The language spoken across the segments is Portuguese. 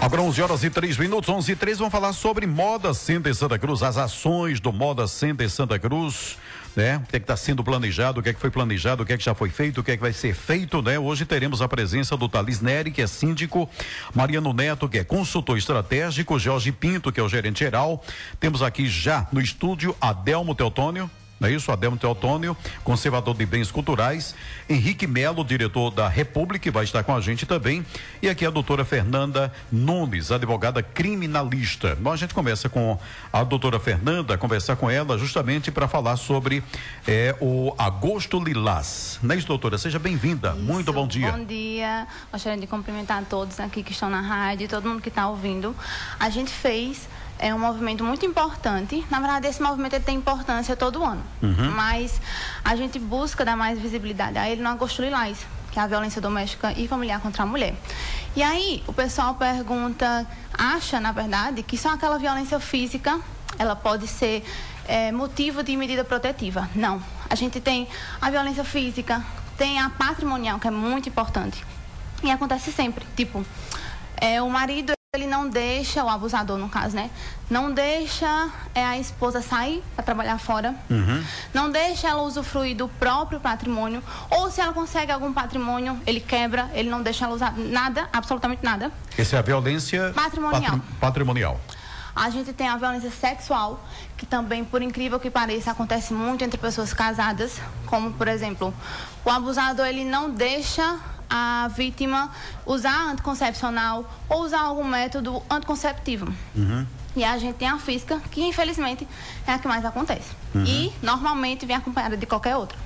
Agora 11 horas e 3 minutos, 11 e 3, vamos falar sobre Moda Center Santa Cruz, as ações do Moda Center Santa Cruz, né? O que é está sendo planejado, o que é que foi planejado, o que é que já foi feito, o que é que vai ser feito, né? Hoje teremos a presença do Thales Neri, que é síndico, Mariano Neto, que é consultor estratégico, Jorge Pinto, que é o gerente geral. Temos aqui já no estúdio Adelmo Teotônio, não é isso? Adelmo Teotônio, conservador de bens culturais, Henrique Melo, diretor da República, que vai estar com a gente também, e aqui a doutora Fernanda Nunes, advogada criminalista. Bom, a gente começa com a doutora Fernanda, conversar com ela justamente para falar sobre é, o Agosto Lilás. Não é isso, doutora? Seja bem-vinda. Muito bom dia. Bom dia. Gostaria de cumprimentar todos aqui que estão na rádio, todo mundo que está ouvindo. A gente fez é um movimento muito importante. Na verdade, esse movimento tem importância todo ano. Uhum. Mas a gente busca dar mais visibilidade a ele no Agosto Lilás, que é a violência doméstica e familiar contra a mulher. E aí, o pessoal pergunta, acha, na verdade, que só aquela violência física, ela pode ser é, motivo de medida protetiva. Não. A gente tem a violência física, tem a patrimonial, que é muito importante. E acontece sempre. Tipo, é, o marido ele não deixa, o abusador no caso, né? Não deixa é, a esposa sair para trabalhar fora. Uhum. Não deixa ela usufruir do próprio patrimônio. Ou se ela consegue algum patrimônio, ele quebra, ele não deixa ela usar nada, absolutamente nada. Essa é a violência patrimonial. Patri patrimonial. A gente tem a violência sexual, que também, por incrível que pareça, acontece muito entre pessoas casadas, como, por exemplo, o abusador ele não deixa a vítima usar anticoncepcional ou usar algum método anticonceptivo. Uhum. E a gente tem a física, que infelizmente é a que mais acontece. Uhum. E normalmente vem acompanhada de qualquer outra,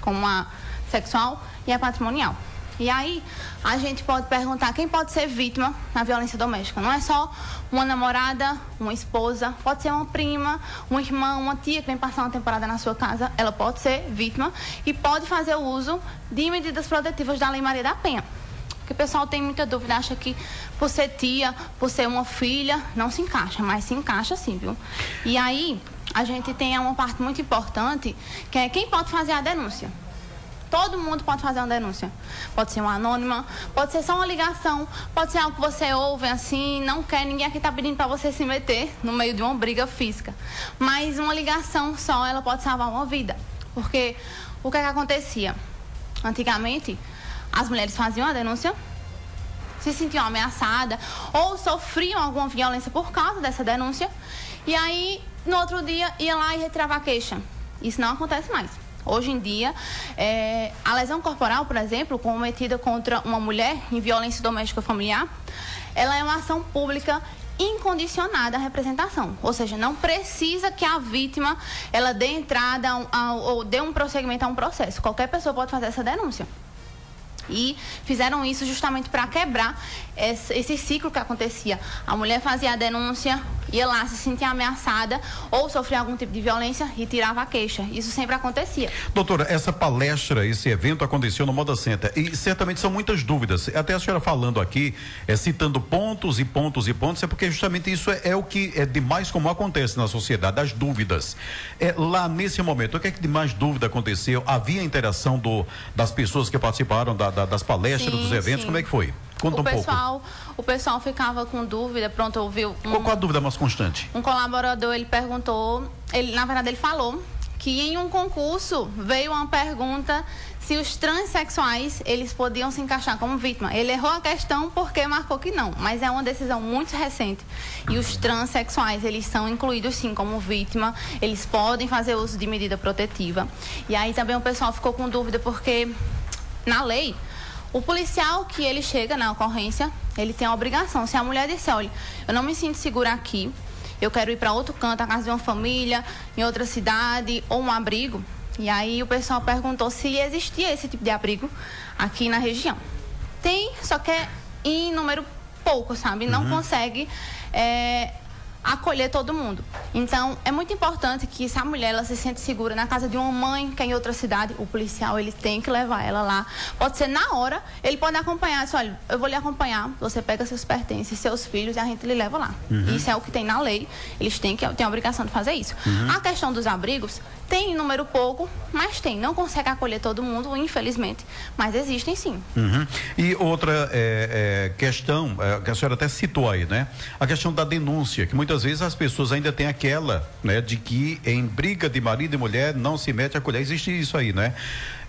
como a sexual e a patrimonial. E aí, a gente pode perguntar quem pode ser vítima na violência doméstica. Não é só uma namorada, uma esposa, pode ser uma prima, uma irmã, uma tia que vem passar uma temporada na sua casa. Ela pode ser vítima e pode fazer o uso de medidas protetivas da Lei Maria da Penha. Porque o pessoal tem muita dúvida, acha que por ser tia, por ser uma filha, não se encaixa, mas se encaixa sim, viu? E aí, a gente tem uma parte muito importante, que é quem pode fazer a denúncia. Todo mundo pode fazer uma denúncia. Pode ser uma anônima, pode ser só uma ligação, pode ser algo que você ouve assim, não quer, ninguém aqui está pedindo para você se meter no meio de uma briga física. Mas uma ligação só, ela pode salvar uma vida. Porque o que, é que acontecia? Antigamente, as mulheres faziam a denúncia, se sentiam ameaçadas ou sofriam alguma violência por causa dessa denúncia, e aí no outro dia ia lá e retirava a queixa. Isso não acontece mais. Hoje em dia, é, a lesão corporal, por exemplo, cometida contra uma mulher em violência doméstica familiar, ela é uma ação pública incondicionada à representação, ou seja, não precisa que a vítima ela dê entrada ou dê um prosseguimento a um processo. Qualquer pessoa pode fazer essa denúncia. E fizeram isso justamente para quebrar esse, esse, ciclo que acontecia. A mulher fazia a denúncia, ia lá, se sentia ameaçada ou sofria algum tipo de violência e tirava a queixa. Isso sempre acontecia. Doutora, essa palestra, esse evento aconteceu no Moda Center e certamente são muitas dúvidas. Até a senhora falando aqui, é, citando pontos e pontos e pontos, é porque justamente isso é, é o que é de mais comum acontece na sociedade, as dúvidas. É, lá nesse momento, o que é que de mais dúvida aconteceu? Havia interação do, das pessoas que participaram da, da, das palestras, sim, dos eventos, sim. como é que foi? Conta o um pessoal, pouco. O pessoal ficava com dúvida, pronto, ouviu. Um, qual, qual a dúvida mais constante? Um colaborador, ele perguntou, ele, na verdade, ele falou que em um concurso veio uma pergunta se os transexuais eles podiam se encaixar como vítima. Ele errou a questão porque marcou que não, mas é uma decisão muito recente. E os transexuais eles são incluídos sim como vítima, eles podem fazer uso de medida protetiva. E aí também o pessoal ficou com dúvida porque na lei o policial que ele chega na ocorrência, ele tem a obrigação. Se a mulher disser, olha, eu não me sinto segura aqui, eu quero ir para outro canto, a casa de uma família, em outra cidade, ou um abrigo. E aí o pessoal perguntou se existia esse tipo de abrigo aqui na região. Tem, só que é em número pouco, sabe? Não uhum. consegue é, acolher todo mundo. Então, é muito importante que se a mulher ela se sente segura na casa de uma mãe que é em outra cidade, o policial ele tem que levar ela lá. Pode ser na hora, ele pode acompanhar, diz, olha, eu vou lhe acompanhar, você pega seus pertences, seus filhos e a gente lhe leva lá. Uhum. Isso é o que tem na lei, eles têm que têm a obrigação de fazer isso. Uhum. A questão dos abrigos Tem número pouco, mas tem. Não consegue acolher todo mundo, infelizmente, mas existem sim. Uhum. E outra é, é, questão, é, que a senhora até citou aí, né? A questão da denúncia, que muitas vezes as pessoas ainda têm aquela, né? De que em briga de marido e mulher não se mete a colher. Existe isso aí, né?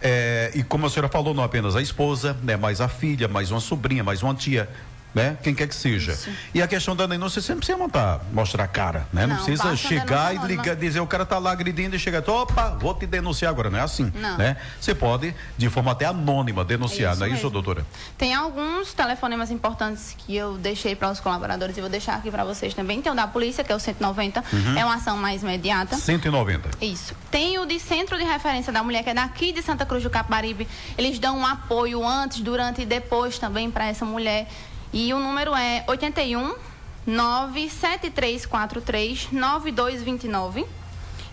É, e como a senhora falou, não apenas a esposa, né? Mas a filha, mais uma sobrinha, mais uma tia né? Quem quer que seja. Isso. E a questão da denúncia, você não precisa montar, mostrar a cara, né? Não, não precisa chegar e ligar, dizer o cara tá lá agredindo e chega, opa, vou te denunciar agora, não é assim, não. né? Você pode, de forma até anônima, denunciar, isso não é mesmo. isso, doutora? Tem alguns telefonemas importantes que eu deixei para os colaboradores e vou deixar aqui para vocês também. Tem o da polícia, que é o 190, uhum. é uma ação mais imediata. 190. Isso. Tem o de Centro de Referência da Mulher, que é daqui de Santa Cruz do Caparibe. Eles dão um apoio antes, durante e depois também para essa mulher. E o número é 81 97343 9229.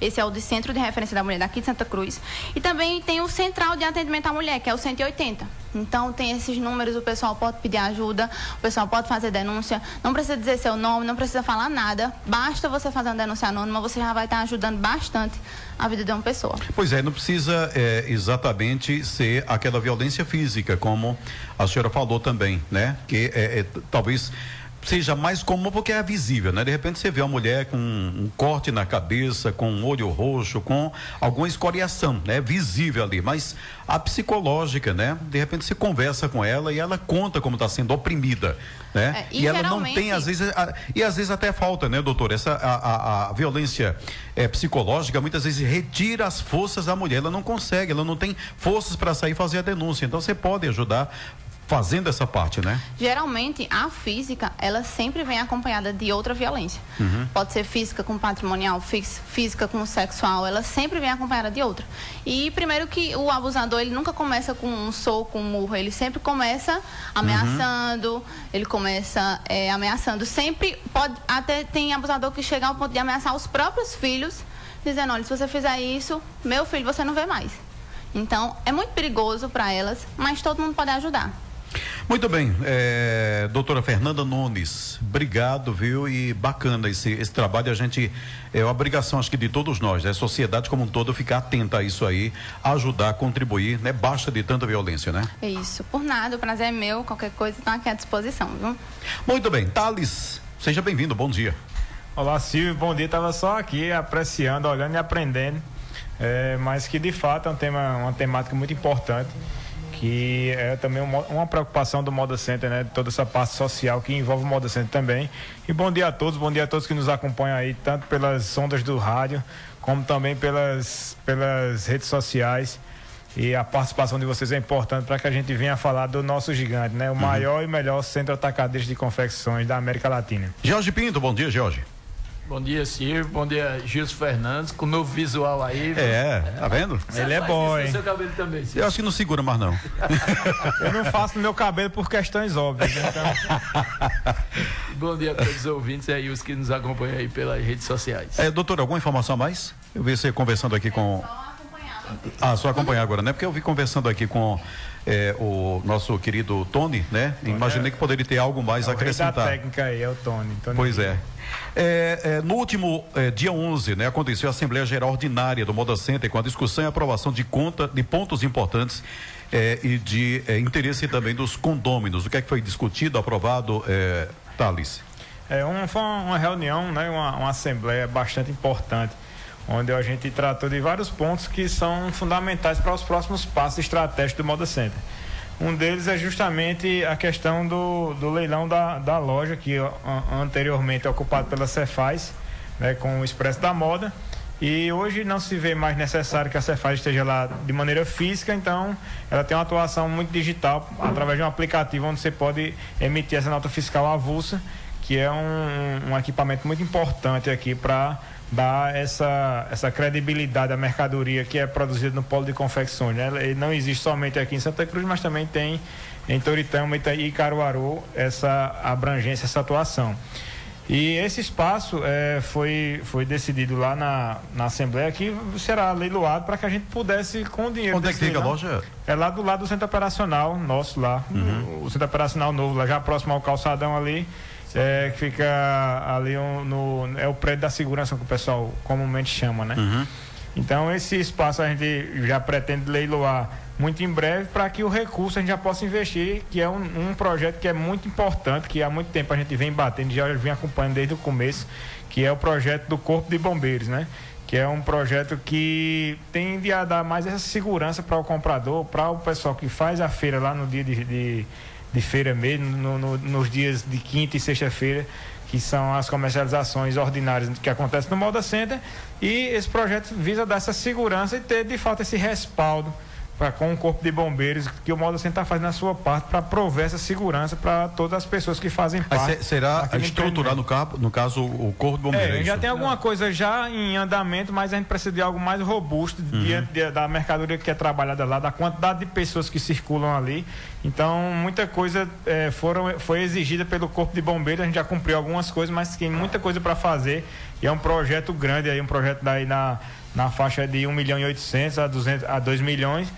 Esse é o de Centro de Referência da Mulher daqui de Santa Cruz. E também tem o Central de Atendimento à Mulher, que é o 180. Então tem esses números, o pessoal pode pedir ajuda, o pessoal pode fazer denúncia, não precisa dizer seu nome, não precisa falar nada, basta você fazer uma denúncia anônima, você já vai estar ajudando bastante a vida de uma pessoa. Pois é, não precisa é, exatamente ser aquela violência física, como a senhora falou também, né? Que é, é talvez seja mais comum porque é visível, né? De repente você vê uma mulher com um corte na cabeça, com um olho roxo, com alguma escoriação, né? Visível ali, mas a psicológica, né? De repente você conversa com ela e ela conta como está sendo oprimida, né? É, e, e ela não tem às vezes a, e às vezes até falta, né, doutor? Essa a, a, a violência é, psicológica muitas vezes retira as forças da mulher, ela não consegue, ela não tem forças para sair e fazer a denúncia. Então você pode ajudar fazendo essa parte, né? Geralmente, a física, ela sempre vem acompanhada de outra violência. Uhum. Pode ser física com patrimonial, física com sexual, ela sempre vem acompanhada de outra. E primeiro que o abusador, ele nunca começa com um soco, um murro, ele sempre começa ameaçando, uhum. ele começa é, ameaçando. Sempre pode, até tem abusador que chega ao ponto de ameaçar os próprios filhos, dizendo, olha, se você fizer isso, meu filho você não vê mais. Então, é muito perigoso para elas, mas todo mundo pode ajudar. Muito bem, é, doutora Fernanda Nunes, obrigado, viu? E bacana esse, esse trabalho. A gente, é uma obrigação, acho que de todos nós, né? A sociedade como um todo, ficar atenta a isso aí, ajudar, contribuir, né? Basta de tanta violência, né? É isso, por nada, o prazer é meu, qualquer coisa, está aqui à disposição, viu? Muito bem, Thales, seja bem-vindo, bom dia. Olá, Silvio, bom dia. Estava só aqui apreciando, olhando e aprendendo, é, mas que de fato é um tema, uma temática muito importante que é também uma, uma, preocupação do Moda Center, né? Toda essa parte social que envolve o Moda Center também. E bom dia a todos, bom dia a todos que nos acompanham aí, tanto pelas ondas do rádio, como também pelas, pelas redes sociais. E a participação de vocês é importante para que a gente venha falar do nosso gigante, né? O uhum. maior e melhor centro atacadista de confecções da América Latina. Jorge Pinto, bom dia, Jorge. Bom dia, Silvio. Bom dia, Gilson Fernandes, com o novo visual aí. É, tá vendo? Ele é bom, hein? seu cabelo também, Eu acho que não segura mais, não. Eu não faço no meu cabelo por questões óbvias. Né? Então... bom dia a todos os ouvintes e aí os que nos acompanham aí pelas redes sociais. É, doutor, alguma informação a mais? Eu vi você conversando aqui com. Ah, só acompanhar agora, né? Porque eu vi conversando aqui com é, o nosso querido Tony, né? Imaginei que poderia ter algo mais é a acrescentar. A técnica aí é o Tony. Tony pois é. É, é, no último é, dia 11, né, aconteceu a Assembleia Geral Ordinária do Moda Center com a discussão e aprovação de conta de pontos importantes é, e de é, interesse também dos condôminos. O que é que foi discutido, aprovado, é, Thales? É, foi uma reunião, né, uma, uma assembleia bastante importante, onde a gente tratou de vários pontos que são fundamentais para os próximos passos estratégicos do Moda Center. Um deles é justamente a questão do, do leilão da, da loja, que anteriormente é ocupado pela Cefaz, né, com o Expresso da Moda. E hoje não se vê mais necessário que a Cefaz esteja lá de maneira física, então ela tem uma atuação muito digital através de um aplicativo onde você pode emitir essa nota fiscal avulsa, que é um, um equipamento muito importante aqui para dar essa, essa credibilidade à mercadoria que é produzida no polo de confecções. Né? Ele não existe somente aqui em Santa Cruz, mas também tem em Toritama e Caruaru essa abrangência, essa atuação. E esse espaço é, foi, foi decidido lá na, na Assembleia que será leiloado para que a gente pudesse, com o dinheiro. Onde é que fica a loja? É lá do lado do centro operacional nosso lá. Uhum. O, o centro operacional novo, lá já próximo ao calçadão ali é, que fica ali um, no. É o prédio da segurança que o pessoal comumente chama, né? Uhum. Então, esse espaço a gente já pretende leiloar muito em breve para que o recurso a gente já possa investir, que é um, um, projeto que é muito importante, que há muito tempo a gente vem batendo, já vem acompanhando desde o começo, que é o projeto do Corpo de Bombeiros, né? Que é um projeto que tende a dar mais essa segurança para o comprador, para o pessoal que faz a feira lá no dia de, de, de feira mesmo, no, no, nos dias de quinta e sexta-feira, que são as comercializações ordinárias que acontecem no Moda Center. E esse projeto visa dar essa segurança e ter de fato esse respaldo pra, com o Corpo de Bombeiros, que o Modo Centro está fazendo a sua parte para prover essa segurança para todas as pessoas que fazem parte. Mas será estruturar no, caso, no caso o Corpo de Bombeiros? É, já tem alguma coisa já em andamento, mas a gente precisa de algo mais robusto uhum. diante de, da mercadoria que é trabalhada lá, da quantidade de pessoas que circulam ali. Então, muita coisa é, foram, foi exigida pelo Corpo de Bombeiros, a gente já cumpriu algumas coisas, mas tem muita coisa para fazer. E é um projeto grande aí, um projeto daí na, na faixa de 1 milhão e 800 a, 200, a 2 milhões.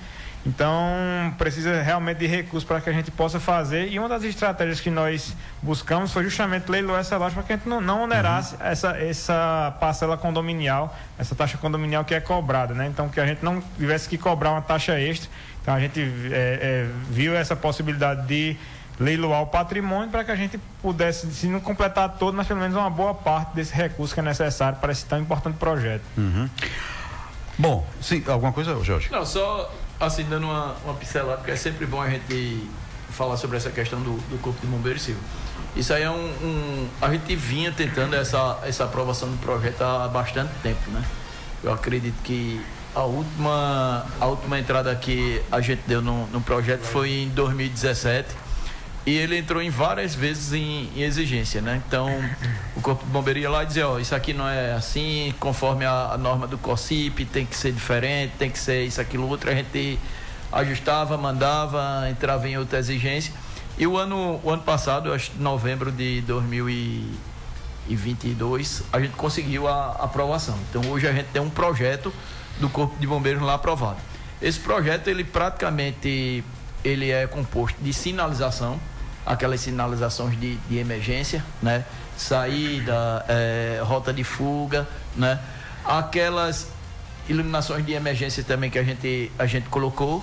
Então, precisa realmente de recursos para que a gente possa fazer. E uma das estratégias que nós buscamos foi justamente leiloar essa loja para que a gente não, não onerasse uhum. essa, essa parcela condominial, essa taxa condominial que é cobrada, né? Então, que a gente não tivesse que cobrar uma taxa extra. Então, a gente é, é, viu essa possibilidade de leiloar o patrimônio para que a gente pudesse, se não completar todo, mas pelo menos uma boa parte desse recurso que é necessário para esse tão importante projeto. Uhum. Bom, sim, alguma coisa, Jorge? Não, só assim, dando uma, uma pincelada, porque é sempre bom a gente falar sobre essa questão do, do Corpo de Bombeiros Civil. Isso aí é um, um, A gente vinha tentando essa, essa aprovação do projeto há bastante tempo, né? Eu acredito que a última, a última entrada que a gente deu no, no projeto foi em 2017 e ele entrou em várias vezes em, em, exigência, né? Então, o Corpo de Bombeiro ia lá e dizia, ó, isso aqui não é assim, conforme a, a, norma do COCIP, tem que ser diferente, tem que ser isso, aquilo, outro. A gente ajustava, mandava, entrava em outra exigência. E o ano, o ano passado, acho novembro de 2022, a gente conseguiu a, a aprovação. Então, hoje a gente tem um projeto do Corpo de Bombeiros lá aprovado. Esse projeto, ele praticamente ele é composto de sinalização, aquelas sinalizações de, de emergência, né? Saída, é, rota de fuga, né? Aquelas iluminações de emergência também que a gente, a gente colocou,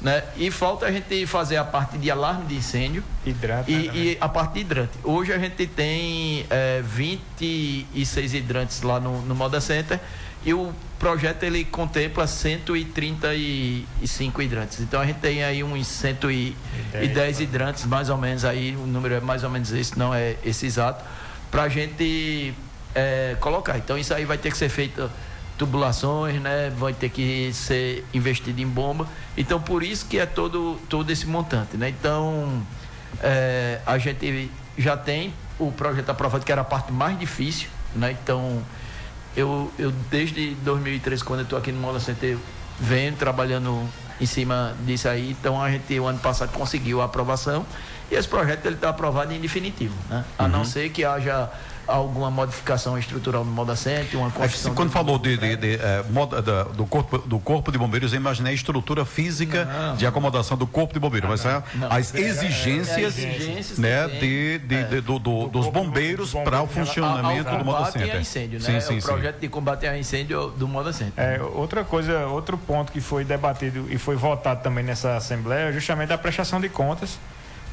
né? E falta a gente fazer a parte de alarme de incêndio Hidrata, e, né? e, a parte de hidrante. Hoje a gente tem é, 26 hidrantes lá no, no Moda Center e o projeto ele contempla 135 hidrantes. Então a gente tem aí uns 110 hidrantes, mais ou menos aí, o número é mais ou menos esse, não é esse exato, para a gente é, colocar. Então isso aí vai ter que ser feito tubulações, né? Vai ter que ser investido em bomba. Então por isso que é todo, todo esse montante, né? Então é, a gente já tem o projeto aprovado que era a parte mais difícil, né? Então eu, eu desde 2013, quando eu estou aqui no Mola Center, venho trabalhando em cima disso aí. Então a gente, o ano passado, conseguiu a aprovação e esse projeto está aprovado em definitivo, né? A uhum. não ser que haja alguma modificação estrutural no Moda Center, uma construção... É quando falou de, de, de, de é, moda, da, do, corpo, do corpo de bombeiros, eu imaginei a estrutura física não, de acomodação do corpo de bombeiros, mas é não, as exigências, é, é, exigências né, de, do, do, dos bombeiros para o funcionamento ao, ao do Moda. A incêndio, né? Sim, sim, o projeto sim. de combate a incêndio do Moda Center. É, outra coisa, outro ponto que foi debatido e foi votado também nessa Assembleia é justamente a prestação de contas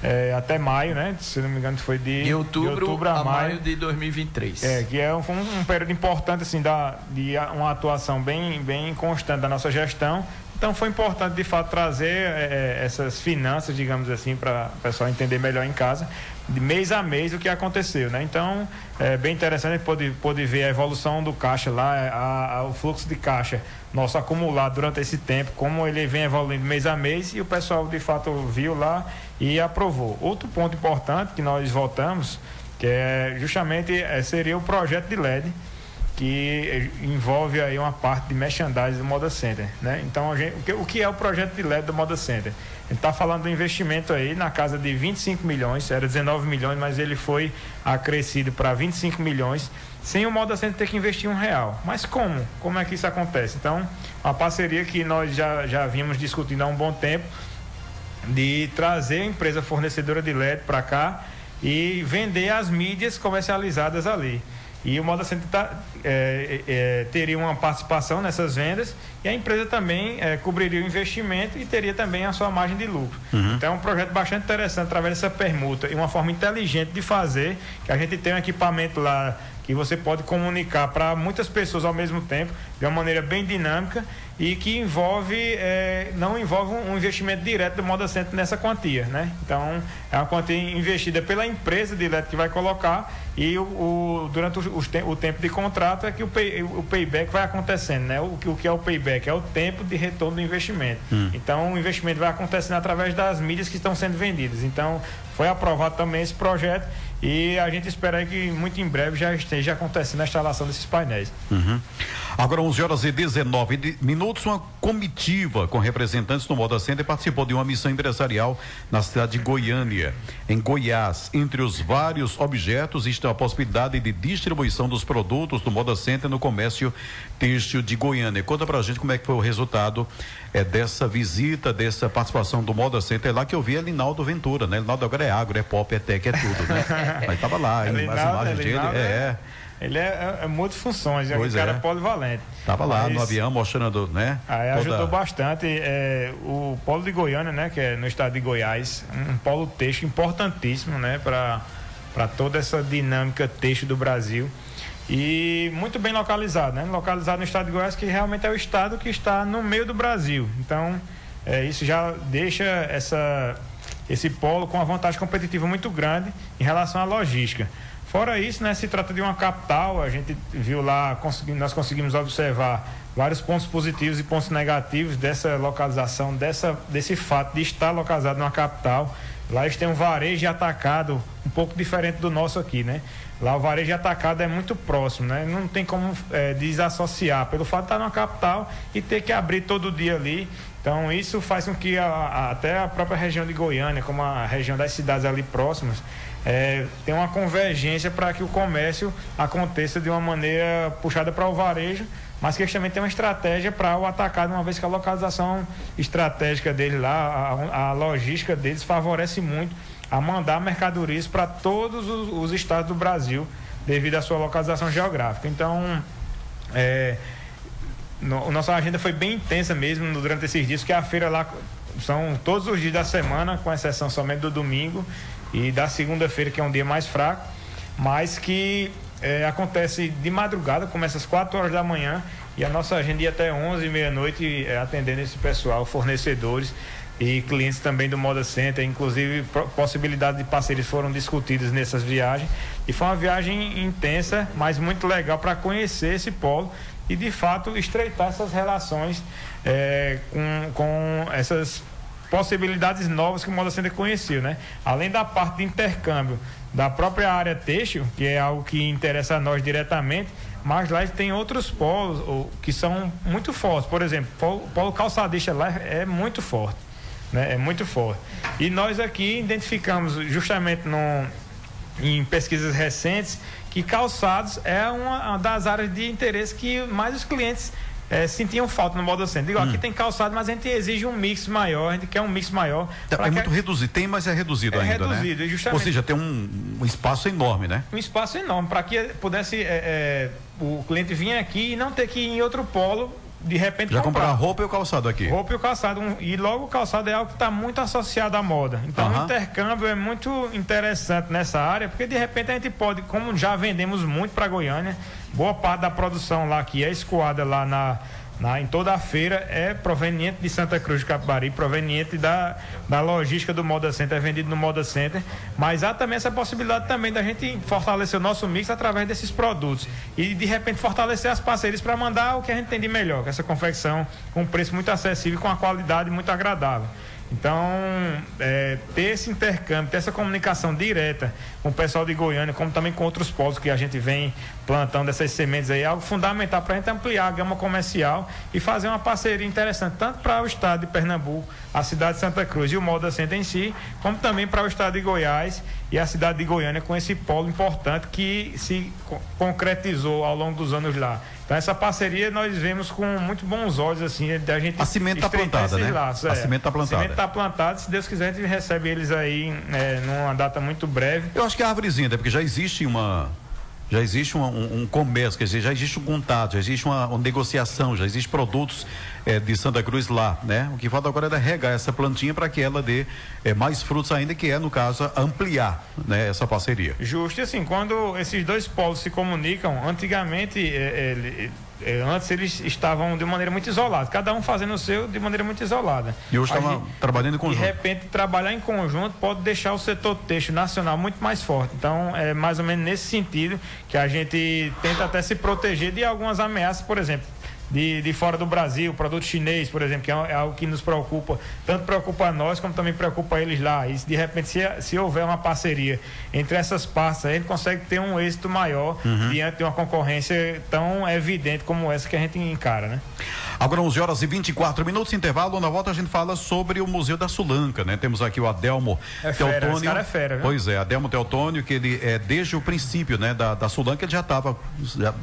é, até maio, né? Se não me engano, foi de, de, outubro, de outubro, a, a maio, maio, de 2023. É, que é um, um, período importante, assim, da, de uma atuação bem, bem constante da nossa gestão. Então, foi importante, de fato, trazer é, é essas finanças, digamos assim, para o pessoal entender melhor em casa, de mês a mês o que aconteceu, né? Então, é bem interessante poder, poder ver a evolução do caixa lá, a, a, o fluxo de caixa nosso acumulado durante esse tempo, como ele vem evoluindo mês a mês e o pessoal, de fato, viu lá e aprovou. Outro ponto importante que nós votamos, que é justamente é, seria o projeto de LED, que envolve aí uma parte de merchandising do Moda Center, né? Então, gente, o, que, o, que, é o projeto de LED do Moda Center? A gente está falando do investimento aí na casa de 25 milhões, era 19 milhões, mas ele foi acrescido para 25 milhões, sem o Moda Center ter que investir um real. Mas como? Como é que isso acontece? Então, a parceria que nós já, já vimos discutindo há um bom tempo, de trazer a empresa fornecedora de LED para cá e vender as mídias comercializadas ali. E o Moda Center tá, é, é, teria uma participação nessas vendas e a empresa também é, cobriria o investimento e teria também a sua margem de lucro. Uhum. Então é um projeto bastante interessante através dessa permuta e uma forma inteligente de fazer, que a gente tem um equipamento lá que você pode comunicar para muitas pessoas ao mesmo tempo, de uma maneira bem dinâmica e que envolve, é, não envolve um investimento direto do Moda Center nessa quantia, né? Então, é uma quantia investida pela empresa direto que vai colocar e o, o durante o, o, tempo de contrato é que o, pay, o payback vai acontecendo, né? O, o que é o payback? É o tempo de retorno do investimento. Hum. Então, o investimento vai acontecendo através das mídias que estão sendo vendidas. Então, foi aprovado também esse projeto e a gente espera que muito em breve já esteja acontecendo a instalação desses painéis. Uhum. Agora, 11 horas e 19 minutos, uma comitiva com representantes do Moda Center participou de uma missão empresarial na cidade de Goiânia, em Goiás. Entre os vários objetos está a possibilidade de distribuição dos produtos do Moda Center no comércio têxtil de Goiânia. Conta pra gente como é que foi o resultado é, dessa visita, dessa participação do Moda Center lá que eu vi é Linaldo Ventura, né? Linaldo agora é agro, é pop, é tech, é tudo, né? Mas tava lá, é Linaldo, as imagens é dele, é, é. Ele é, é, é multifunções, é um cara é. polivalente. Estava lá Mas, no avião mostrando, né? Aí toda... ajudou bastante. É, o polo de Goiânia, né? Que é no estado de Goiás, um polo texto importantíssimo, né? Para toda essa dinâmica texto do Brasil. E muito bem localizado, né? Localizado no estado de Goiás, que realmente é o estado que está no meio do Brasil. Então, é, isso já deixa essa, esse polo com uma vantagem competitiva muito grande em relação à logística. Fora isso, né, se trata de uma capital, a gente viu lá, consegui, nós conseguimos observar vários pontos positivos e pontos negativos dessa localização, dessa, desse fato de estar localizado numa capital. Lá eles têm um varejo atacado um pouco diferente do nosso aqui, né? Lá o varejo atacado é muito próximo, né? Não tem como é, desassociar pelo fato de estar numa capital e ter que abrir todo dia ali. Então isso faz com que a, a, até a própria região de Goiânia, como a região das cidades ali próximas, é, tem uma convergência para que o comércio aconteça de uma maneira puxada para o varejo, mas que eles também têm uma estratégia para o atacado, uma vez que a localização estratégica dele lá, a, a logística deles favorece muito a mandar mercadorias para todos os, os, estados do Brasil devido à sua localização geográfica. Então, é, no, nossa agenda foi bem intensa mesmo durante esses dias, que a feira lá são todos os dias da semana, com exceção somente do domingo e da segunda-feira, que é um dia mais fraco, mas que é, acontece de madrugada, começa às 4 horas da manhã e a nossa agenda ia até 11 meia-noite é, atendendo esse pessoal, fornecedores e clientes também do Moda Center, inclusive possibilidade de parcerias foram discutidas nessas viagens. E foi uma viagem intensa, mas muito legal para conhecer esse polo e de fato estreitar essas relações é, com, com essas possibilidades novas que o Moda Center conheceu, né? Além da parte de intercâmbio da própria área têxtil, que é algo que interessa a nós diretamente, mas lá tem outros polos que são muito fortes. Por exemplo, o polo calçadista lá é muito forte, né? É muito forte. E nós aqui identificamos justamente no, em pesquisas recentes que calçados é uma das áreas de interesse que mais os clientes é, sentiam falta no modo centro. Digo, hum. aqui tem calçado, mas a gente exige um mix maior, a gente quer um mix maior. É, é muito reduzido, tem, mas é reduzido é ainda, né? reduzido, né? Justamente. Ou seja, tem um, um, espaço enorme, né? Um espaço enorme, para que pudesse é, é, o cliente vir aqui e não ter que ir em outro polo de repente já comprar. comprar roupa e o calçado aqui roupa e o calçado um, e logo o calçado é algo que está muito associado à moda então uhum. o intercâmbio é muito interessante nessa área porque de repente a gente pode como já vendemos muito para Goiânia boa parte da produção lá que é escoada lá na na, em toda a feira é proveniente de Santa Cruz de Capibari, proveniente da, da logística do Moda Center, é vendido no Moda Center, mas há também essa possibilidade também da gente fortalecer o nosso mix através desses produtos. E de repente fortalecer as parcerias para mandar o que a gente tem de melhor, que é essa confecção com um preço muito acessível e com uma qualidade muito agradável. Então, é, ter esse intercâmbio, ter essa comunicação direta com o pessoal de Goiânia, como também com outros polos que a gente vem plantando essas sementes aí, é algo fundamental para a gente ampliar a gama comercial e fazer uma parceria interessante, tanto para o estado de Pernambuco, a cidade de Santa Cruz e o Moda Center em si, como também para o estado de Goiás e a cidade de Goiânia com esse polo importante que se concretizou ao longo dos anos lá. Então essa parceria nós vemos com muito bons olhos assim, da gente A semente está plantada, né? Laços, a é. semente está plantada. A semente está plantada, se Deus quiser a gente recebe eles aí é, numa data muito breve. Eu acho que é a árvorezinha, né? porque já existe uma já existe um, um, um comércio, quer dizer, já existe um contato, já existe uma, uma negociação, já existem produtos é, de Santa Cruz lá, né? O que falta agora é regar essa plantinha para que ela dê é, mais frutos ainda, que é, no caso, ampliar né, essa parceria. Justo, e assim, quando esses dois polos se comunicam, antigamente é, é, antes eles estavam de maneira muito isolada, cada um fazendo o seu de maneira muito isolada. E hoje estava trabalhando em conjunto. De repente, trabalhar em conjunto pode deixar o setor têxtil nacional muito mais forte. Então, é mais ou menos nesse sentido que a gente tenta até se proteger de algumas ameaças, por exemplo de, de fora do Brasil, produto chinês, por exemplo, que é, é algo que nos preocupa, tanto preocupa a nós como também preocupa eles lá. E de repente, se, se houver uma parceria entre essas partes, a gente consegue ter um êxito maior uhum. diante de uma concorrência tão evidente como essa que a gente encara, né? Agora 11 horas e 24 minutos, intervalo. Na volta a gente fala sobre o Museu da Sulanca, né? Temos aqui o Adelmo é fera, Teotônio. cara é fera? Pois é, Adelmo Teotônio, que ele é desde o princípio, né, da, da Sulanca, ele já estava,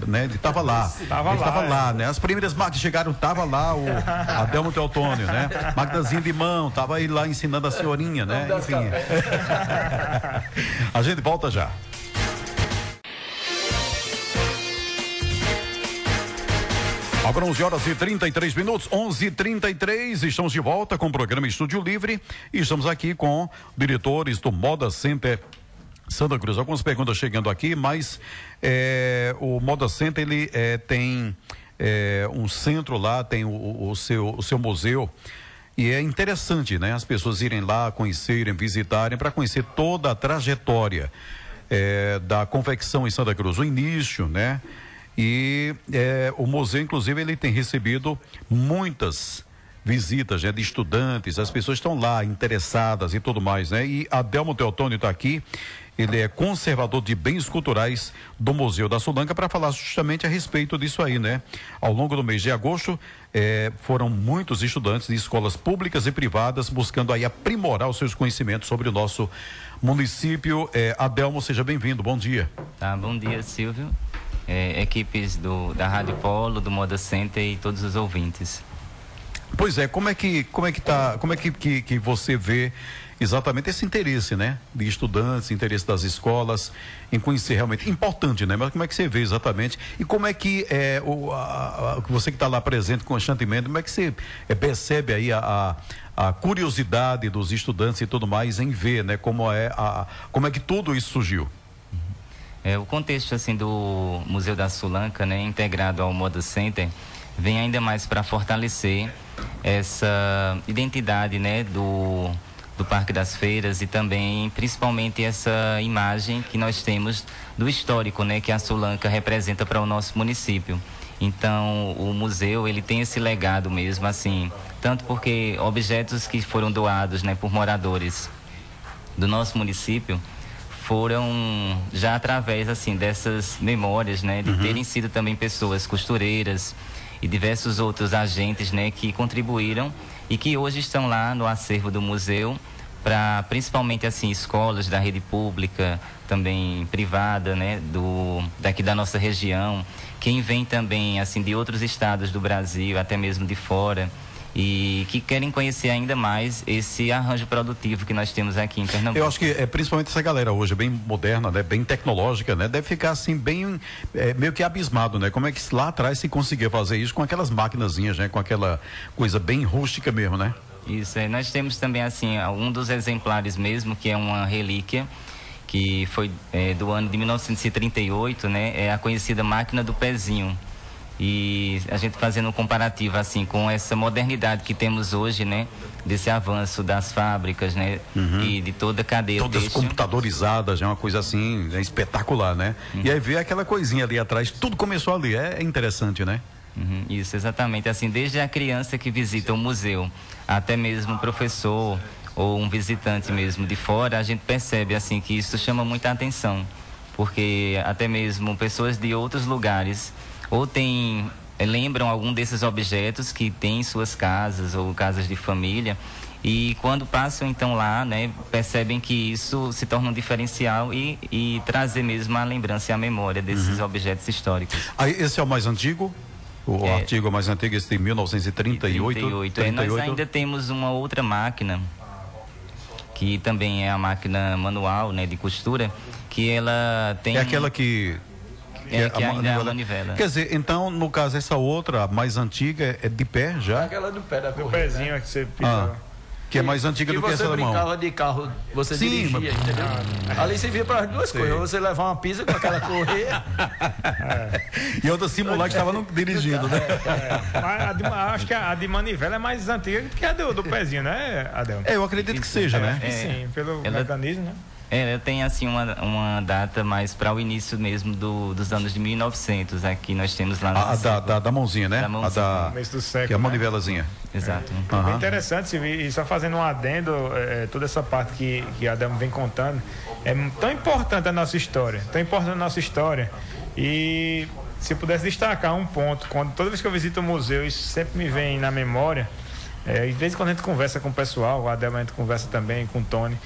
né, ele estava lá. Tava ele estava lá, lá, é. né? As primeiras máquinas chegaram, tava lá o Adelmo Teotônio, né? Magdazinha de mão, tava aí lá ensinando a senhorinha, né? Enfim. a gente volta já. Agora 11 horas e 33 minutos, 11 33 estamos de volta com o programa Estúdio Livre e estamos aqui com diretores do Moda Center Santa Cruz. Algumas perguntas chegando aqui, mas é, o Moda Center ele é, tem é, um centro lá, tem o, o, seu, o seu museu. E é interessante, né? As pessoas irem lá, conhecerem, visitarem, para conhecer toda a trajetória é, da confecção em Santa Cruz, o início, né? E é, o museu, inclusive, ele tem recebido muitas visitas né, de estudantes, as pessoas estão lá interessadas e tudo mais, né? E Adelmo Teotônio está aqui, ele é conservador de bens culturais do Museu da Sulanca para falar justamente a respeito disso aí, né? Ao longo do mês de agosto, eh, foram muitos estudantes de escolas públicas e privadas buscando aí aprimorar os seus conhecimentos sobre o nosso município. Eh, Adelmo, seja bem-vindo, bom dia. Tá, bom dia, Silvio é, equipes do, da Rádio Polo, do Moda Center e todos os ouvintes. Pois é, como é que como é que tá, como é que, que, que você vê exatamente esse interesse, né, de estudantes, interesse das escolas em conhecer realmente importante, né? Mas como é que você vê exatamente e como é que é o a, a, você que está lá presente constantemente, como é que você é, percebe aí a, a, curiosidade dos estudantes e tudo mais em ver, né, como é a como é que tudo isso surgiu? É, o contexto assim do Museu da Sulanca, né, integrado ao Moda Center, vem ainda mais para fortalecer essa identidade, né, do do Parque das Feiras e também principalmente essa imagem que nós temos do histórico, né, que a Sulanca representa para o nosso município. Então, o museu, ele tem esse legado mesmo, assim, tanto porque objetos que foram doados, né, por moradores do nosso município, foram já através assim dessas memórias, né, de uhum. terem sido também pessoas costureiras e diversos outros agentes, né, que contribuíram e que hoje estão lá no acervo do museu para principalmente assim escolas da rede pública, também privada, né, do daqui da nossa região, quem vem também assim de outros estados do Brasil, até mesmo de fora e que querem conhecer ainda mais esse arranjo produtivo que nós temos aqui em Pernambuco. Eu acho que é principalmente essa galera hoje bem moderna, né, bem tecnológica, né, deve ficar assim bem é, meio que abismado, né? Como é que lá atrás se conseguia fazer isso com aquelas maquinazinhas, né, com aquela coisa bem rústica mesmo, né? Isso, é, nós temos também assim um dos exemplares mesmo que é uma relíquia que foi é, do ano de 1938, né? É a conhecida máquina do pezinho e a gente fazendo um comparativo assim com essa modernidade que temos hoje, né? Desse avanço das fábricas, né? Uhum. E de toda a cadeia. Todas computadorizadas, é uma coisa assim, é espetacular, né? Uhum. E aí vê aquela coisinha ali atrás, tudo começou ali, é, interessante, né? Uhum, isso, exatamente. Assim, desde a criança que visita o museu, até mesmo o professor ou um visitante mesmo de fora, a gente percebe assim que isso chama muita atenção, porque até mesmo pessoas de outros lugares ou tem eh, lembram algum desses objetos que tem em suas casas ou casas de família e quando passam então lá, né, percebem que isso se torna um diferencial e, e trazer mesmo a lembrança e a memória desses uhum. objetos históricos. Aí, esse é o mais antigo? O é, artigo mais antigo, esse de 1938? 38. 38. É, nós ainda temos uma outra máquina, que também é a máquina manual, né, de costura, que ela tem... É aquela que É, que ainda é a manivela. Quer dizer, então, no caso, essa outra, a mais antiga, é de pé já? Aquela do pé da Do corrida. pezinho né? é que você pisa. Ah, que é mais antiga do que você essa da mão. brincava de carro, você Sim, dirigia, mas- entendeu? Ali você via para as duas coisas. Você levar uma pizza com aquela correia. E outra simular que estava dirigindo, né? Mas a de- acho que a, a de manivela é mais antiga do que a do, do pezinho, né, Adel? É, eu acredito que seja, né? Sim, pelo Ela- mecanismo, né? É, eu tenho assim uma, uma data mais para o início mesmo do, dos anos de 1900. Aqui nós temos lá no A, a da, da, da mãozinha, né? Da a mãozinha. da, Começo do século, que é a né? manivelazinha. Exato. Bem Aham. interessante, Silvio, e só fazendo um adendo, é, toda essa parte que, que a Adamo vem contando, é tão importante a nossa história, tão importante a nossa história. E se eu pudesse destacar um ponto, quando toda vez que eu visito o museu, isso sempre me vem na memória, é, e de vez em quando a gente conversa com o pessoal, o Adamo a gente conversa também com o Tony,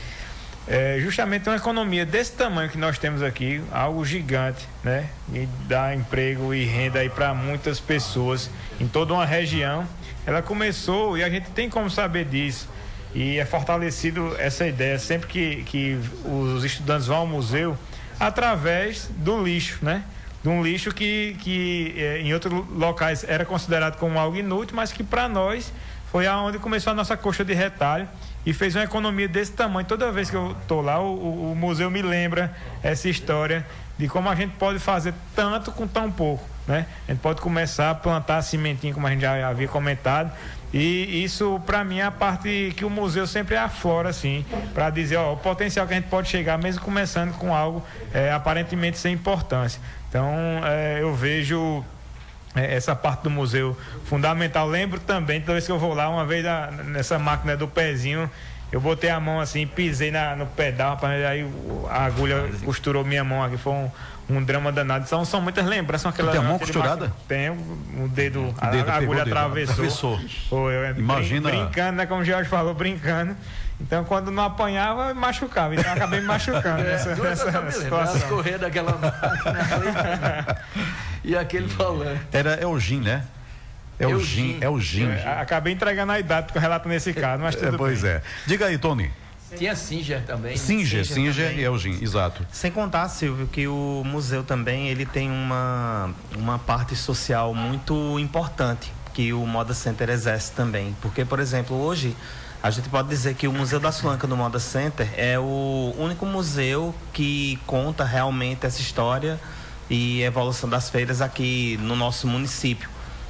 é justamente uma economia desse tamanho que nós temos aqui, algo gigante, né? E dá emprego e renda aí para muitas pessoas em toda uma região. Ela começou e a gente tem como saber disso. E é fortalecido essa ideia sempre que, que os estudantes vão ao museu através do lixo, né? De um lixo que, que eh, em outros locais era considerado como algo inútil, mas que para nós foi aonde começou a nossa coxa de retalho e fez uma economia desse tamanho. Toda vez que eu estou lá, o, o- museu me lembra essa história de como a gente pode fazer tanto com tão pouco. Né? A gente pode começar a plantar sementinho, como a gente já havia comentado. E isso, para mim, é a parte que o museu sempre aflora, assim, para dizer ó, o potencial que a gente pode chegar, mesmo começando com algo é, aparentemente sem importância. Então, é, eu vejo essa parte do museu fundamental. Lembro também, toda vez que eu vou lá, uma vez na- nessa máquina do pezinho, eu botei a mão assim, pisei na, no pedal, rapaz, aí o- a agulha costurou minha mão aqui, foi um, um drama danado. São, são muitas lembranças. Aquela, tem a mão costurada? máquina- Tenho, o dedo, a, dedo a agulha o dedo, atravessou. atravessou. Foi, eu, brin- Imagina- Brincando, né, como o Jorge falou, brincando. Então, quando não apanhava, machucava. Então, eu acabei me machucando nessa, eu nessa As situação. correias daquela máquina ali. E aquele volante. Era Elgin, né? Elgin, Elgin. Elgin. É, Acabei entregando a idade porque eu relato nesse caso, mas É, tudo pois bem. é. Diga aí, Tony. Tinha Singer também. Singer, Singer Singer também. e Elgin, exato. Sem contar, Silvio, que o museu também ele tem uma, uma parte social muito importante que o Moda Center exerce também. Porque, por exemplo, hoje a gente pode dizer que o Museu da Sulanca do Moda Center é o único museu que conta realmente essa história e evolução das feiras aqui no nosso município.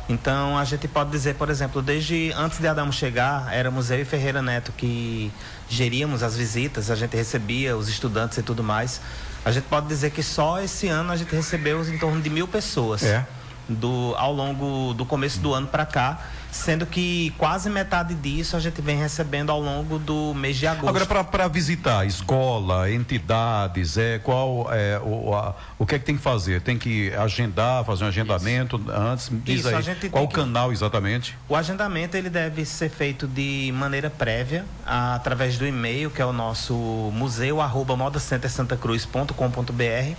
Então a gente pode dizer, por exemplo, desde antes de Adamo chegar, era Museu e Ferreira Neto que geríamos as visitas, a gente recebia os estudantes e tudo mais. A gente pode dizer que só esse ano a gente recebeu em torno de mil pessoas É. do, ao longo do começo do ano para cá, sendo que quase metade disso a gente vem recebendo ao longo do mês de agosto. Agora, para visitar escola, entidades, é, qual é, o, a- o que é que tem que fazer? Tem que agendar, fazer um agendamento antes? Diz Isso, aí, qual que- canal exatamente? O agendamento ele deve ser feito de maneira prévia, através do e-mail, que é o nosso museu, arroba modacentersantacruz.com.br,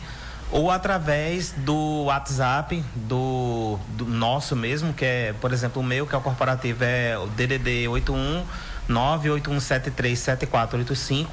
ou através do WhatsApp do, do nosso mesmo, que é, por exemplo, o meu, que é o corporativo, é o DDD 81 981737485,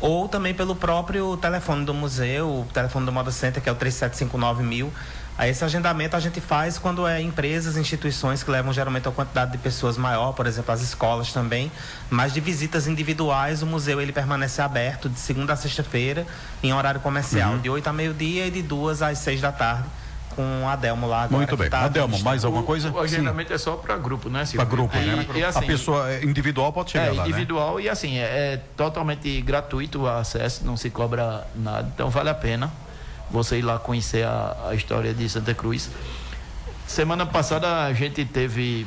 ou também pelo próprio telefone do museu, o telefone do Moda Center, que é o 3759000. Aí esse agendamento a gente faz quando é empresas, instituições que levam geralmente uma quantidade de pessoas maior, por exemplo, as escolas também. Mas de visitas individuais, o museu ele permanece aberto de segunda a sexta-feira em horário comercial, de 8 a meio-dia e de 2 às 6 da tarde, com a Adelmo lá agora. Muito bem. tá Adelmo, mais alguma coisa? O agendamento é só para grupo, né, Para Silvio? grupo, e, né? E, assim, a pessoa é, individual pode chegar é lá, né? individual e assim, é, é totalmente gratuito o acesso, não se cobra nada, então vale a pena você ir lá conhecer a, a história de Santa Cruz. Semana passada a gente teve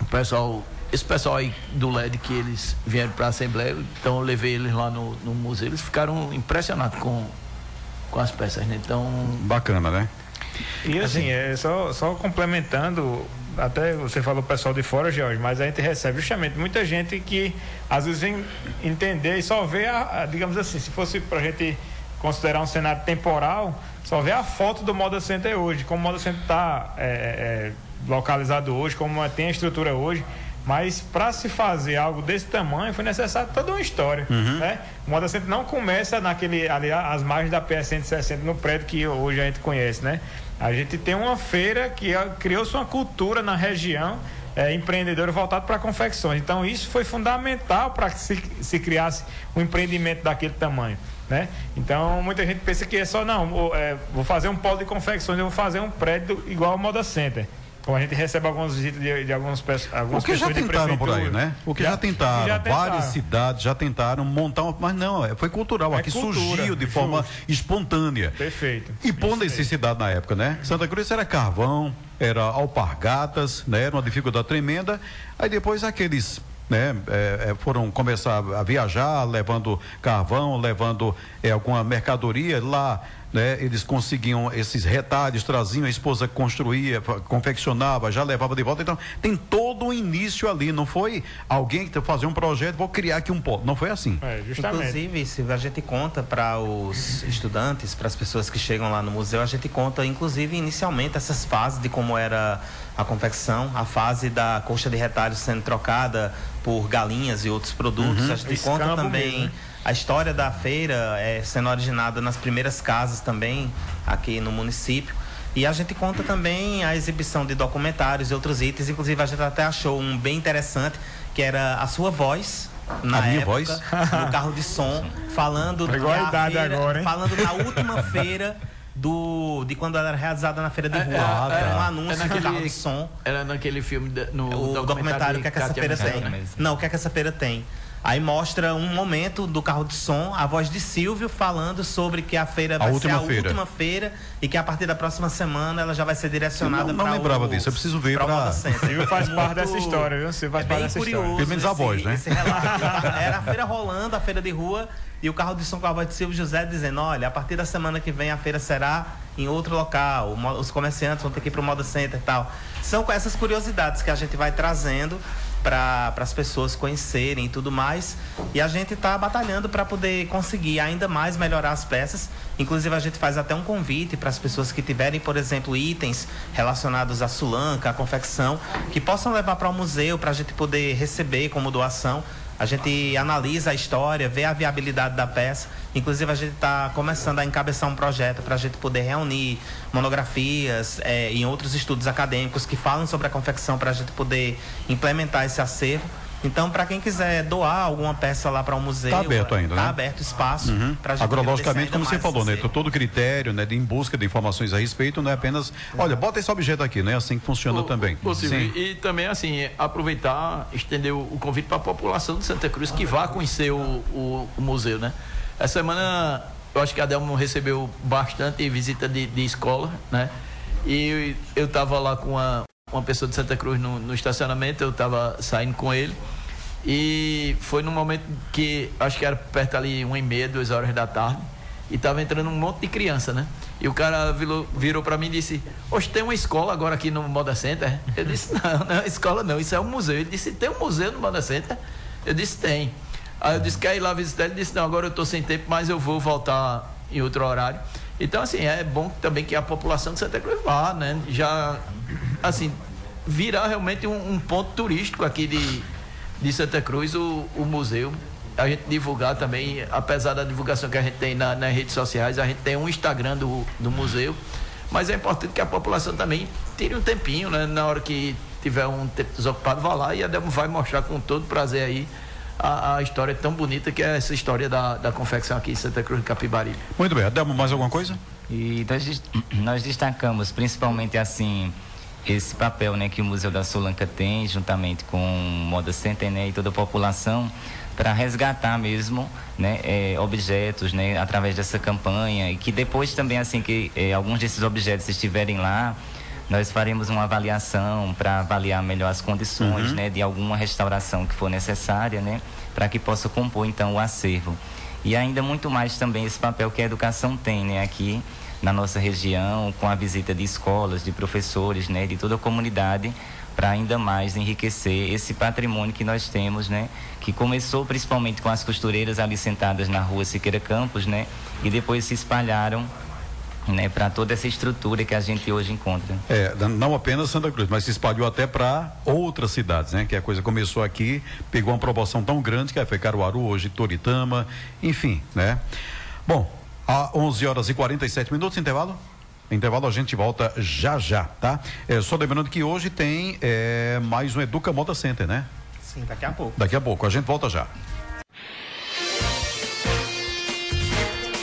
o pessoal, esse pessoal aí do LED que eles vieram para a Assembleia, então eu levei eles lá no, no museu, eles ficaram impressionados com, com as peças, né? Então, Bacana, né? E assim, é só, só complementando, até você falou pessoal de fora, Jorge, mas a gente recebe justamente muita gente que às vezes vem entender e só vê, a, a- digamos assim, se fosse pra gente considerar um cenário temporal, só vê a foto do Moda Center hoje, como o Moda Center está localizado hoje, como tem a estrutura hoje, Mas para se fazer algo desse tamanho foi necessário toda uma história, Uhum. né? O Moda Center não começa naquele ali as margens da PS 160 no prédio que hoje a gente conhece, né? A gente tem uma feira que criou-se uma cultura na região é, empreendedora voltada para confecções. Então isso foi fundamental para que se, se criasse um empreendimento daquele tamanho. Né? Então muita gente pensa que é só não, vou, é, vou fazer um polo de confecções, eu vou fazer um prédio igual ao Moda Center. Como a gente recebe algumas visitas de, de algumas, pessoas, algumas O que já pessoas de tentaram por aí, né? O que já, tentaram, já várias cidades já tentaram montar, uma, mas não, é, foi cultural, É aqui cultura, surgiu de forma justo. espontânea. Perfeito. E por necessidade na época, né? Santa Cruz era carvão, era alpargatas, né? Era uma dificuldade tremenda. Aí depois aqueles, né? é, é, foram começar a viajar, levando carvão, levando é, alguma mercadoria lá. Né, eles conseguiam esses retalhos, traziam, a esposa construía, confeccionava, já levava de volta. Então, tem todo um início ali. Não foi alguém que fazia um projeto, vou criar aqui um polo. Não foi assim. É, justamente. Inclusive, se a gente conta para os estudantes, para as pessoas que chegam lá no museu, a gente conta, inclusive, inicialmente essas fases de como era a confecção, a fase da coxa de retalhos sendo trocada por galinhas e outros produtos. A gente Escambo conta também mesmo, né? A história da feira é, sendo originada nas primeiras casas também aqui no município. E a gente conta também a exibição de documentários e outros itens. Inclusive, a gente até achou um bem interessante, que era a sua voz. Na A minha época, voz? no carro de som, falando da feira, agora, hein? falando da última feira do de quando ela era realizada na feira de rua. é, era um é, anúncio é do naquele- carro de som. Era naquele filme, de- no O documentário, de o que, é que essa feira tem. mesmo. Não, o que é que essa feira tem. Aí mostra um momento do carro de som, a voz de Silvio falando sobre que a feira vai última ser a feira. última feira e que a partir da próxima semana ela já vai ser direcionada Eu não- não lembrava o- disso, eu preciso ver Center. Silvio faz Muito- parte dessa história, viu? Silvio faz é parte bem dessa curioso. história. Pelo menos a voz, né? Era a feira rolando, a feira de rua, e o carro de som com a voz de Silvio José dizendo: olha, a partir da semana que vem a feira será em outro local, os comerciantes vão ter que ir para o Moda Center e tal. São com essas curiosidades que a gente vai trazendo para as pessoas conhecerem e tudo mais. E a gente está batalhando para poder conseguir ainda mais melhorar as peças. Inclusive, a gente faz até um convite para as pessoas que tiverem, por exemplo, itens relacionados à sulanca, à confecção, que possam levar para o museu para a gente poder receber como doação. A gente analisa a história, vê a viabilidade da peça. Inclusive, a gente está começando a encabeçar um projeto para a gente poder reunir monografias eh, e outros estudos acadêmicos que falam sobre a confecção para a gente poder implementar esse acervo. Então, para quem quiser doar alguma peça lá para o museu, Tá aberto ainda, tá né? aberto espaço Uhum. para a gente Agrologicamente, como você falou, né? Todo critério, né? De, em busca de informações a respeito, não é apenas. Olha, bota esse objeto aqui, né? Assim que funciona Ô, também. Silvio, Sim. E também, assim, aproveitar, estender o, o convite para a população de Santa Cruz que vá conhecer o, o- o museu, né? Essa semana, eu acho que a Delmo recebeu bastante visita de, de escola, né? E eu estava lá com uma, uma pessoa de Santa Cruz no, no estacionamento, eu estava saindo com ele. E foi num momento que, acho que era perto ali, uma e meia, duas horas da tarde. E tava entrando um monte de criança, né? E o cara virou, virou para mim e disse: Hoje tem uma escola agora aqui no Moda Center? Eu disse: Não, não é escola não, isso é um museu. Ele disse: Tem um museu no Moda Center? Eu disse: Tem. Aí eu disse: Quer ir lá visitar? Ele disse: Não, agora eu tô sem tempo, mas eu vou voltar em outro horário. Então, assim, é bom também que a população de Santa Cruz vá, né? Já, assim, virar realmente um, um ponto turístico aqui de, de Santa Cruz, o, o museu. A gente divulgar também, apesar da divulgação que a gente tem na- nas redes sociais, a gente tem um Instagram do, do museu. Mas é importante que a população também tire um tempinho, né? Na hora que tiver um tempo desocupado, vá lá e a Delmo vai mostrar com todo prazer aí a, a história tão bonita que é essa história da, da confecção aqui em Santa Cruz de Capibaribe. Muito bem. Adelmo, mais alguma coisa? E nós, nós destacamos principalmente assim esse papel né, que o Museu da Solanca tem, juntamente com Moda Center né, e toda a população, para resgatar mesmo né, eh, objetos né, através dessa campanha e que depois também assim que eh, alguns desses objetos estiverem lá, nós faremos uma avaliação para avaliar melhor as condições né, de alguma restauração que for necessária, né, para que possa compor então o acervo. E ainda muito mais também esse papel que a educação tem né, aqui na nossa região, com a visita de escolas, de professores, né, de toda a comunidade, para ainda mais enriquecer esse patrimônio que nós temos, né, que começou principalmente com as costureiras ali sentadas na rua Siqueira Campos, né, e depois se espalharam né, para toda essa estrutura que a gente hoje encontra. É, não apenas Santa Cruz, mas se espalhou até para outras cidades, né? Que a coisa começou aqui, pegou uma proporção tão grande que foi Caruaru, hoje Toritama, enfim, né? Bom, a 11 horas e 47 minutos, intervalo? Intervalo a gente volta já já, tá? É, só lembrando que hoje tem é, mais um Educa Moda Center, né? Sim, daqui a pouco. Daqui a pouco, a gente volta já.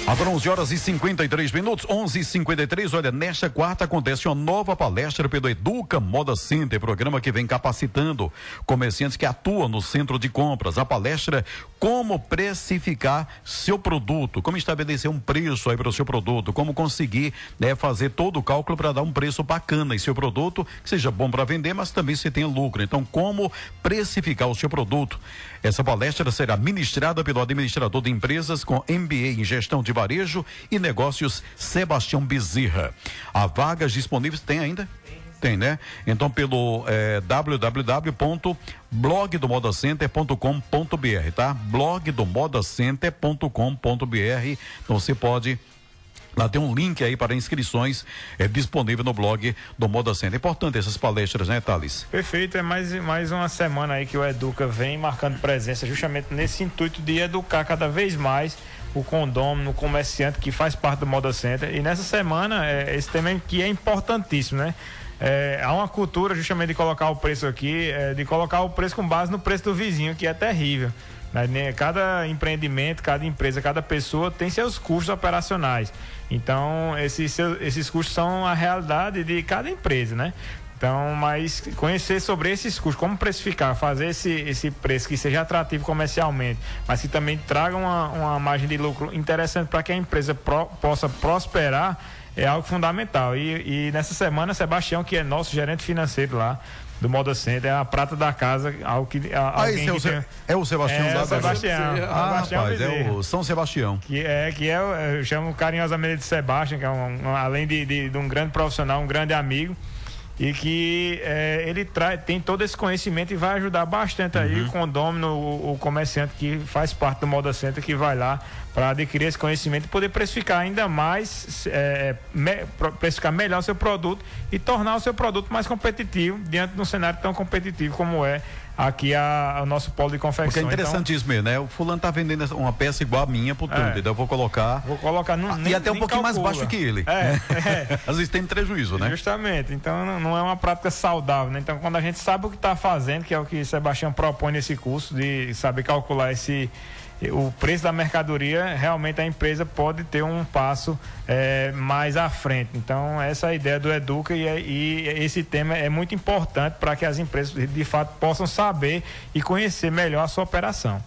Agora 11 horas e 53 minutos, 11 e 53 Olha, nesta quarta acontece uma nova palestra pelo Educa Moda Center, programa que vem capacitando comerciantes que atuam no centro de compras. A palestra Como precificar seu produto, como estabelecer um preço aí para o seu produto, como conseguir né, fazer todo o cálculo para dar um preço bacana em seu produto, que seja bom para vender, mas também se tenha lucro. Então, como precificar o seu produto? Essa palestra será ministrada pelo administrador de empresas com MBA em gestão de varejo e negócios Sebastião Bezerra. Há vagas disponíveis? Tem ainda? Tem, né? Então, pelo é, www.blogdomodacenter.com.br, tá? blogdomodacenter.com.br. Então, você pode Lá tem um link aí para inscrições é, disponível no blog do Moda Center. É importante essas palestras, né, Thales? Perfeito, é mais, mais uma semana aí que o Educa vem marcando presença justamente nesse intuito de educar cada vez mais o condômino, o comerciante que faz parte do Moda Center. E nessa semana, é, esse tema que é importantíssimo, né? É, há uma cultura justamente de colocar o preço aqui, é, de colocar o preço com base no preço do vizinho, que é terrível. Né? Cada empreendimento, cada empresa, cada pessoa tem seus custos operacionais. Então, esses, esses custos são a realidade de cada empresa, né? Então, mas conhecer sobre esses custos, como precificar, fazer esse, esse preço que seja atrativo comercialmente, mas que também traga uma, uma margem de lucro interessante para que a empresa pro, possa prosperar, é algo fundamental. E, e nessa semana, Sebastião, que é nosso gerente financeiro lá, do Moda Center, é a prata da casa, algo que ah, alguém é, o, tem... é o Sebastião é, da Sebastião, ah, Sebastião rapaz, é o São Sebastião. Que é que é, eu chamo carinhosamente de Sebastião, que é um, um além de, de, de um grande profissional, um grande amigo e que é, ele traz, tem todo esse conhecimento e vai ajudar bastante uhum. aí o condômino, o, o, comerciante que faz parte do Moda Center que vai lá para adquirir esse conhecimento e poder precificar ainda mais, é, me, precificar melhor o seu produto e tornar o seu produto mais competitivo diante de um cenário tão competitivo como é aqui a, o nosso polo de confecção. Porque é interessante então, isso mesmo, né? O fulano tá vendendo uma peça igual a minha pro tudo, é, então eu vou colocar. Vou colocar no, ah, nem, E até um pouquinho calcula. mais baixo que ele. É, é. Às vezes tem prejuízo, né? Justamente. Então não, não é uma prática saudável, né? Então quando a gente sabe o que está fazendo, que é o que Sebastião propõe nesse curso, de saber calcular esse o preço da mercadoria, realmente a empresa pode ter um passo é, mais à frente. Então, essa é a ideia do Educa e, e esse tema é muito importante para que as empresas, de fato, possam saber e conhecer melhor a sua operação.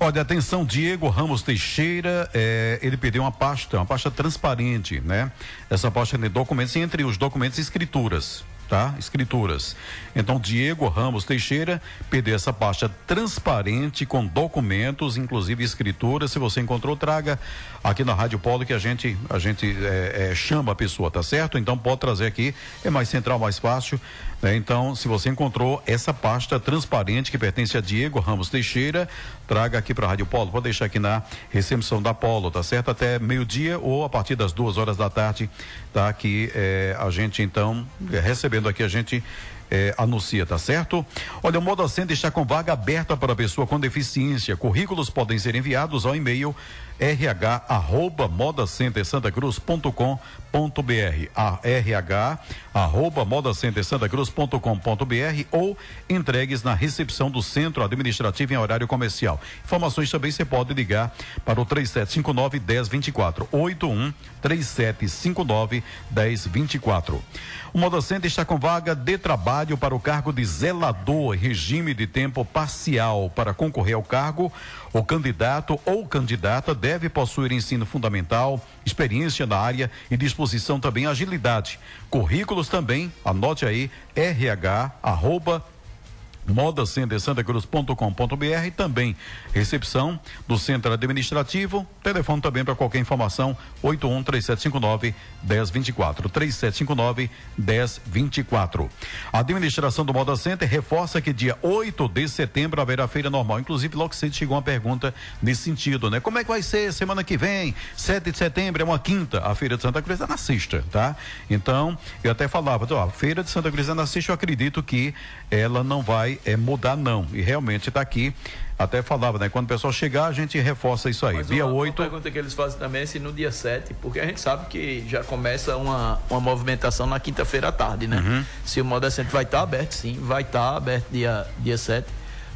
Olha, atenção, Diego Ramos Teixeira, é, ele pediu uma pasta, uma pasta transparente, né? Essa pasta de documentos, entre os documentos escrituras tá? Escrituras. Então, Diego Ramos Teixeira pediu essa pasta transparente com documentos, inclusive escrituras. Se você encontrou, traga aqui na Rádio Polo que a gente a gente é, é, chama a pessoa, tá certo? Então pode trazer aqui, é mais central, mais fácil. Né? Então, se você encontrou essa pasta transparente que pertence a Diego Ramos Teixeira, traga aqui para a Rádio Polo. Pode deixar aqui na recepção da Polo, tá certo? Até meio-dia ou a partir das duas horas da tarde, tá? aqui é, a gente então recebendo aqui a gente é, anuncia, tá certo? Olha, o Moda Center está com vaga aberta para pessoa com deficiência. Currículos podem ser enviados ao e-mail rh@modacentersantacruz.com.br a rh arroba modacentersantacruz.com.br ou entregues na recepção do centro administrativo em horário comercial. Informações também você pode ligar para o 3759 1024 81 3759 1024. O Modacenter está com vaga de trabalho para o cargo de zelador, regime de tempo parcial. Para concorrer ao cargo, o candidato ou candidata deve possuir ensino fundamental, experiência na área e disposição também agilidade. Currículos também, anote aí, rh, arroba, modacentesantacruz.com.br e também recepção do centro administrativo. Telefone também para qualquer informação: 81 3759 1024. 3759 1024. A administração do Moda Center reforça que dia 8 de setembro haverá feira normal. Inclusive, logo cedo chegou uma pergunta nesse sentido, né? Como é que vai ser semana que vem? 7 de setembro é uma quinta. A feira de Santa Cruz é na sexta, tá? Então, eu até falava, ó, a feira de Santa Cruz é na sexta, eu acredito que ela não vai é, mudar, não. E realmente está aqui. Até falava, né? Quando o pessoal chegar, a gente reforça isso aí. Mas dia uma, 8. Uma pergunta que eles fazem também é se no dia 7, porque a gente sabe que já começa uma, uma movimentação na quinta-feira à tarde, né? Uhum. Se o Moda Center vai estar aberto, sim, vai estar aberto dia, dia 7.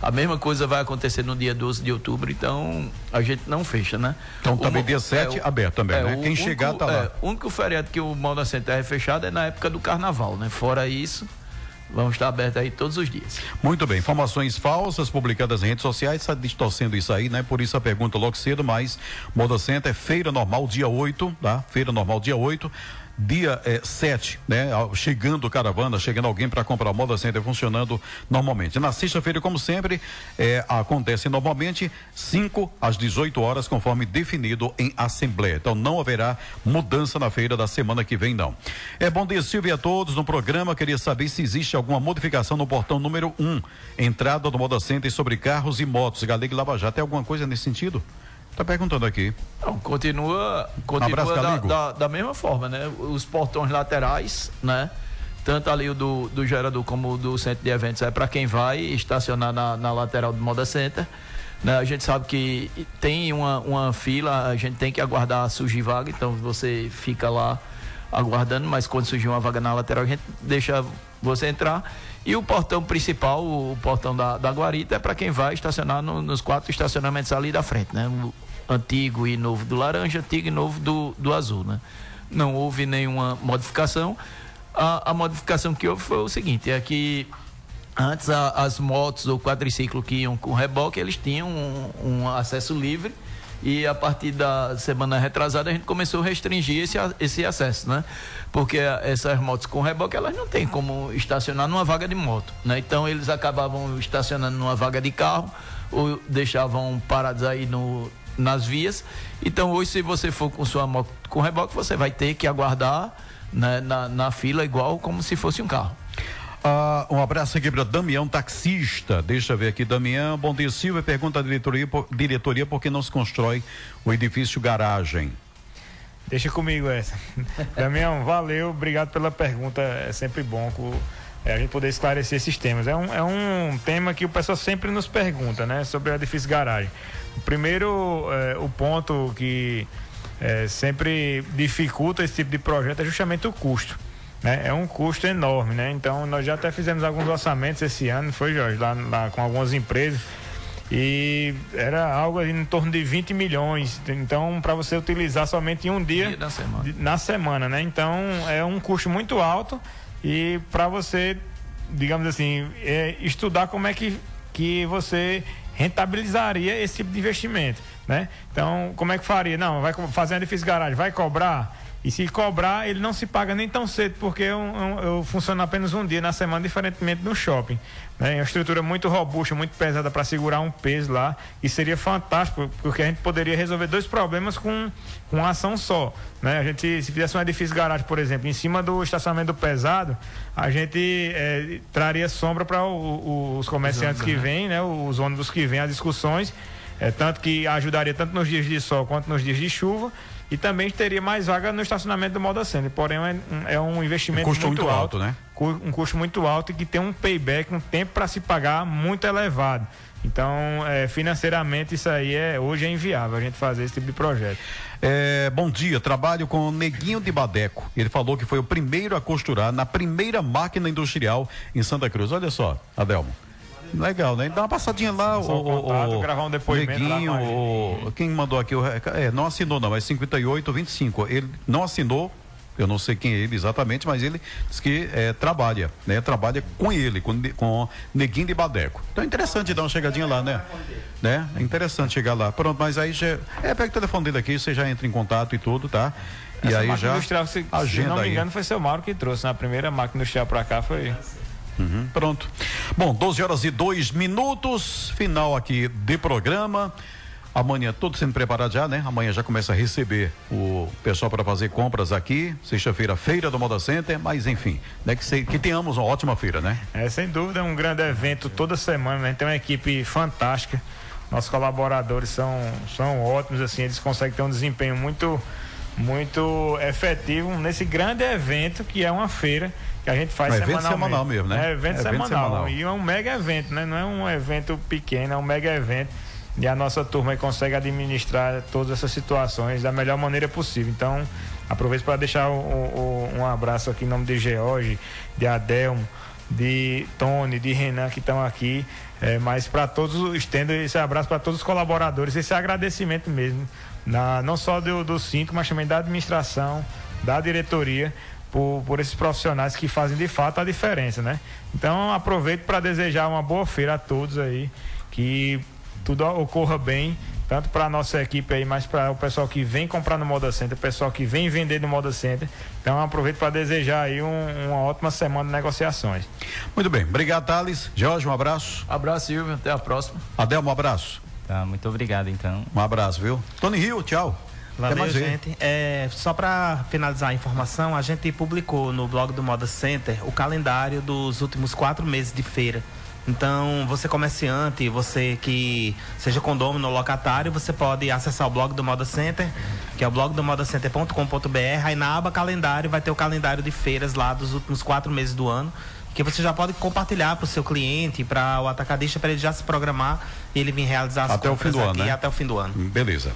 A mesma coisa vai acontecer no dia 12 de outubro, então a gente não fecha, né? Então O também dia 7 é, aberto também, é, né? Quem único- chegar tá lá. é, o único feriado que o Moda Center é fechado é na época do carnaval, né? Fora isso, vamos estar abertos aí todos os dias. Muito bem, informações falsas publicadas em redes sociais, está distorcendo isso aí, né? Por isso a pergunta logo cedo, mas Moda Center, feira normal dia 8, tá? Feira normal dia 8. Dia eh, 7, né? Ao- Chegando caravana, chegando alguém para comprar Moda Center funcionando normalmente. Na sexta-feira, como sempre, eh, acontece normalmente 5 às 18 horas, conforme definido em Assembleia. Então não haverá mudança na feira da semana que vem, não. É bom dia, Silvia, a todos no programa. Queria saber se existe alguma modificação no portão número 1, um, entrada do Moda Center sobre carros e motos. Galega e Lava Jato. Tem alguma coisa nesse sentido? Tá perguntando aqui. Não, continua, continua Abraço, da, da, da mesma forma, né? Os portões laterais, né? Tanto ali o do, do gerador como o do centro de eventos é para quem vai estacionar na, na lateral do Moda Center. Né? A gente sabe que tem uma, uma fila, a gente tem que aguardar surgir vaga, então você fica lá aguardando, mas quando surgir uma vaga na lateral, a gente deixa você entrar. E o portão principal, o portão da, da guarita, é para quem vai estacionar no- nos quatro estacionamentos ali da frente, né? O antigo e novo do laranja, antigo e novo do, do azul, né? Não houve nenhuma modificação. A, a modificação que houve foi o seguinte, é que antes a- as motos ou quadriciclo que iam com reboque, eles tinham um, um acesso livre e a partir da semana retrasada a gente começou a restringir esse, esse acesso, né? Porque essas motos com reboque, elas não têm como estacionar numa vaga de moto, né? Então eles acabavam estacionando numa vaga de carro ou deixavam parados aí no, nas vias. Então hoje se você for com sua moto com reboque, você vai ter que aguardar né, na, na fila igual como se fosse um carro. Ah, um abraço aqui para Damião, taxista. Deixa eu ver aqui, Damião. Bom dia, Silvia. Pergunta à diretoria, por, diretoria por que não se constrói o edifício garagem. Deixa comigo essa. Damião, valeu, obrigado pela pergunta. É sempre bom é, a gente poder esclarecer esses temas. É um, é um tema que o pessoal sempre nos pergunta, né? Sobre o edifício garagem. O primeiro, é, o ponto que é, sempre dificulta esse tipo de projeto é justamente o custo. Né? É um custo enorme, né? Então nós já até fizemos alguns orçamentos esse ano, foi Jorge, lá, lá com algumas empresas. E era algo em torno de 20 milhões. Então, para você utilizar somente em um dia, Dia semana. de- na semana, né? Então, é um custo muito alto e para você, digamos assim, é, estudar como é que, que você rentabilizaria esse tipo de investimento, né? Então, como é que faria? Não, vai fazer um edifício garagem, vai cobrar? E se cobrar, ele não se paga nem tão cedo, porque eu, eu, eu funciono apenas um dia na semana, diferentemente no shopping. Né? É uma estrutura muito robusta, muito pesada para segurar um peso lá. E seria fantástico, porque a gente poderia resolver dois problemas com, com uma ação só. Né? A gente, se fizesse um edifício garagem, por exemplo, em cima do estacionamento pesado, a gente eh, traria sombra para os comerciantes que vêm, né? os ônibus que vêm, as discussões. É, tanto que ajudaria tanto nos dias de sol quanto nos dias de chuva. E também teria mais vaga no estacionamento do Moda Center. Porém, é um, é um investimento Custo muito, muito alto, alto, né? Um custo muito alto e que tem um payback, um tempo para se pagar muito elevado. Então, é, financeiramente, isso aí é hoje é inviável a gente fazer esse tipo de projeto. É, bom dia, trabalho com o Neguinho de Badeco. Ele falou que foi o primeiro a costurar na primeira máquina industrial em Santa Cruz. Olha só, Adelmo. Legal, né? Dá uma passadinha lá, o, o contato, gravar um depoimento Neguinho, o, quem mandou aqui o é, não assinou não, é 5825. Ele não assinou, eu não sei quem é ele exatamente, mas ele diz que é, trabalha, né? Trabalha com ele, com, com Neguinho de Badeco. Então é interessante dar uma chegadinha lá, né? né? É interessante chegar lá. Pronto, mas aí já. É, pega o telefone dele aqui, você já entra em contato e tudo, tá? E Essa aí já. industrial, se, se agenda não me aí. engano, foi seu Mauro que trouxe. Na primeira máquina industrial para cá foi. Uhum, pronto. Bom, 12 horas e 2 minutos, final aqui de programa. Amanhã tudo sendo preparado já, né? Amanhã já começa a receber o pessoal para fazer compras aqui. Sexta-feira, feira do Moda Center, mas enfim, né? Que, se, que tenhamos uma ótima feira, né? É, sem dúvida, é um grande evento toda semana, né? Tem uma equipe fantástica. Nossos colaboradores são, são ótimos, assim, eles conseguem ter um desempenho muito, muito efetivo nesse grande evento que é uma feira que a gente faz um evento semanal mesmo, né? É evento, é semanal. evento semanal. E é um mega evento, né? Não é um evento pequeno, é um mega evento. E a nossa turma consegue administrar todas essas situações da melhor maneira possível. Então, aproveito para deixar o, o, um abraço aqui em nome de George, de Adelmo, de Tony, de Renan que estão aqui. É, mas para todos, estendo esse abraço para todos os colaboradores, esse agradecimento mesmo, na, não só do, do Cinco, mas também da administração, da diretoria, por, por esses profissionais que fazem de fato a diferença, né? Então aproveito para desejar uma boa feira a todos aí, que tudo ocorra bem, tanto para a nossa equipe aí, mas para o pessoal que vem comprar no Moda Center, o pessoal que vem vender no Moda Center. Então aproveito para desejar aí um, uma ótima semana de negociações. Muito bem, obrigado Thales. Jorge, um abraço. Abraço, Silvio, até a próxima. Adelmo, um abraço. Tá, muito obrigado então. Um abraço, viu? Tony Rio, tchau. Valeu, gente. É, só para finalizar a informação, a gente publicou no blog do Moda Center o calendário dos últimos quatro meses de feira. Então, você comerciante, você que seja condômino ou locatário, você pode acessar o blog do Moda Center, que é o blog do modacenter.com.br. Aí na aba calendário vai ter o calendário de feiras lá dos últimos quatro meses do ano que você já pode compartilhar para o seu cliente, para o atacadista, para ele já se programar e ele vir realizar as até o fim do ano, né? até o fim do ano. Beleza.